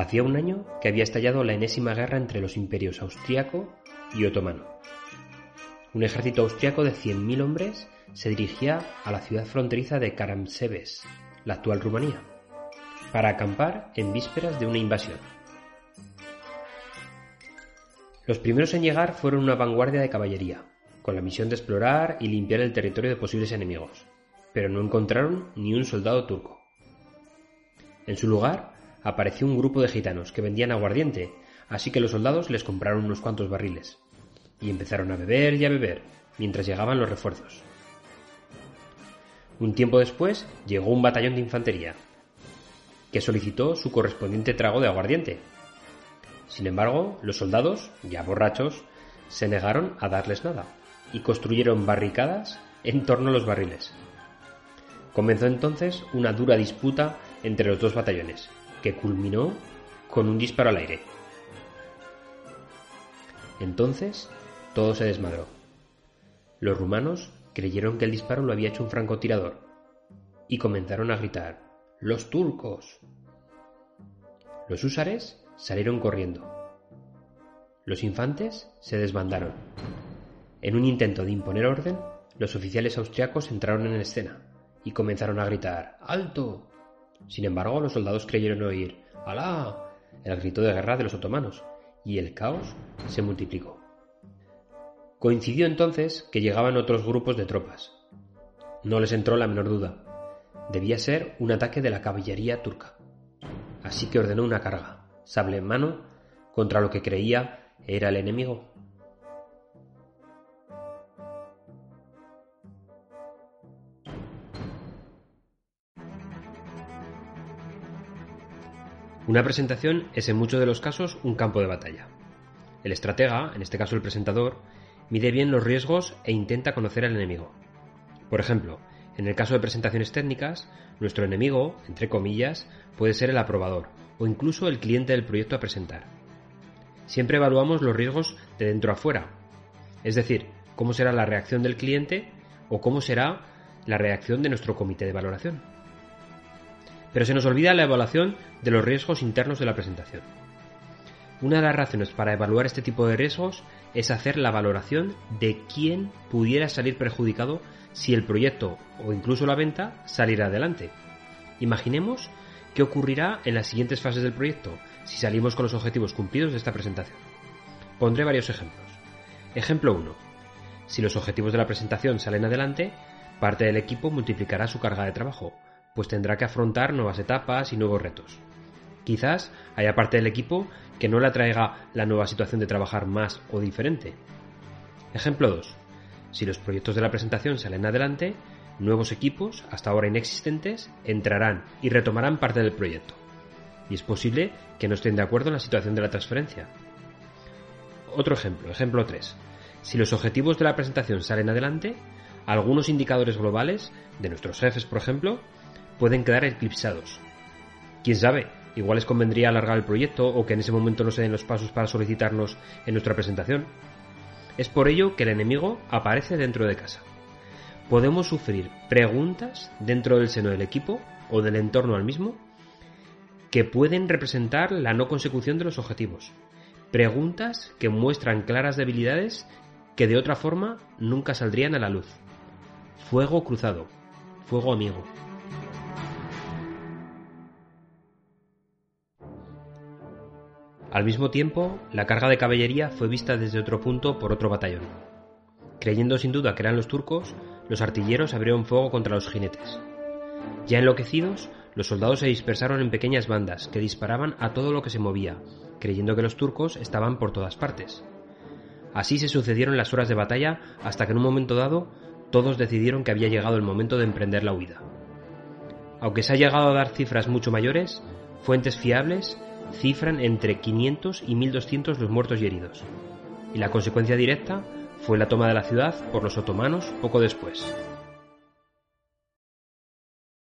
Hacía un año que había estallado la enésima guerra entre los imperios austriaco y otomano. Un ejército austriaco de 100.000 hombres se dirigía a la ciudad fronteriza de Karamsebes, la actual Rumanía, para acampar en vísperas de una invasión. Los primeros en llegar fueron una vanguardia de caballería, con la misión de explorar y limpiar el territorio de posibles enemigos, pero no encontraron ni un soldado turco. En su lugar apareció un grupo de gitanos que vendían aguardiente, así que los soldados les compraron unos cuantos barriles, y empezaron a beber y a beber, mientras llegaban los refuerzos. Un tiempo después llegó un batallón de infantería, que solicitó su correspondiente trago de aguardiente. Sin embargo, los soldados, ya borrachos, se negaron a darles nada y construyeron barricadas en torno a los barriles. Comenzó entonces una dura disputa entre los dos batallones, que culminó con un disparo al aire. Entonces todo se desmadró. Los rumanos creyeron que el disparo lo había hecho un francotirador y comenzaron a gritar ¡Los turcos! Los húsares salieron corriendo. Los infantes se desbandaron. En un intento de imponer orden, los oficiales austriacos entraron en escena y comenzaron a gritar ¡Alto! Sin embargo, los soldados creyeron oír ¡Alá! el grito de guerra de los otomanos, y el caos se multiplicó. Coincidió entonces que llegaban otros grupos de tropas. No les entró la menor duda. Debía ser un ataque de la caballería turca. Así que ordenó una carga, sable en mano, contra lo que creía era el enemigo. Una presentación es en muchos de los casos un campo de batalla. El estratega, en este caso el presentador, mide bien los riesgos e intenta conocer al enemigo. Por ejemplo, en el caso de presentaciones técnicas, nuestro enemigo, entre comillas, puede ser el aprobador o incluso el cliente del proyecto a presentar. Siempre evaluamos los riesgos de dentro a fuera, es decir, cómo será la reacción del cliente o cómo será la reacción de nuestro comité de valoración pero se nos olvida la evaluación de los riesgos internos de la presentación. Una de las razones para evaluar este tipo de riesgos es hacer la valoración de quién pudiera salir perjudicado si el proyecto o incluso la venta saliera adelante. Imaginemos qué ocurrirá en las siguientes fases del proyecto si salimos con los objetivos cumplidos de esta presentación. Pondré varios ejemplos. Ejemplo 1. Si los objetivos de la presentación salen adelante, parte del equipo multiplicará su carga de trabajo, pues tendrá que afrontar nuevas etapas y nuevos retos. Quizás haya parte del equipo que no le atraiga la nueva situación de trabajar más o diferente. Ejemplo 2. Si los proyectos de la presentación salen adelante, nuevos equipos, hasta ahora inexistentes, entrarán y retomarán parte del proyecto. Y es posible que no estén de acuerdo en la situación de la transferencia. Otro ejemplo, ejemplo 3. Si los objetivos de la presentación salen adelante, algunos indicadores globales, de nuestros jefes por ejemplo, pueden quedar eclipsados. Quién sabe, igual les convendría alargar el proyecto o que en ese momento no se den los pasos para solicitarnos en nuestra presentación. Es por ello que el enemigo aparece dentro de casa. Podemos sufrir preguntas dentro del seno del equipo o del entorno al mismo que pueden representar la no consecución de los objetivos. Preguntas que muestran claras debilidades que de otra forma nunca saldrían a la luz. Fuego cruzado, fuego amigo. Al mismo tiempo, la carga de caballería fue vista desde otro punto por otro batallón. Creyendo sin duda que eran los turcos, los artilleros abrieron fuego contra los jinetes. Ya enloquecidos, los soldados se dispersaron en pequeñas bandas que disparaban a todo lo que se movía, creyendo que los turcos estaban por todas partes. Así se sucedieron las horas de batalla hasta que en un momento dado todos decidieron que había llegado el momento de emprender la huida. Aunque se ha llegado a dar cifras mucho mayores, fuentes fiables cifran entre 500 y 1200 los muertos y heridos, y la consecuencia directa fue la toma de la ciudad por los otomanos poco después.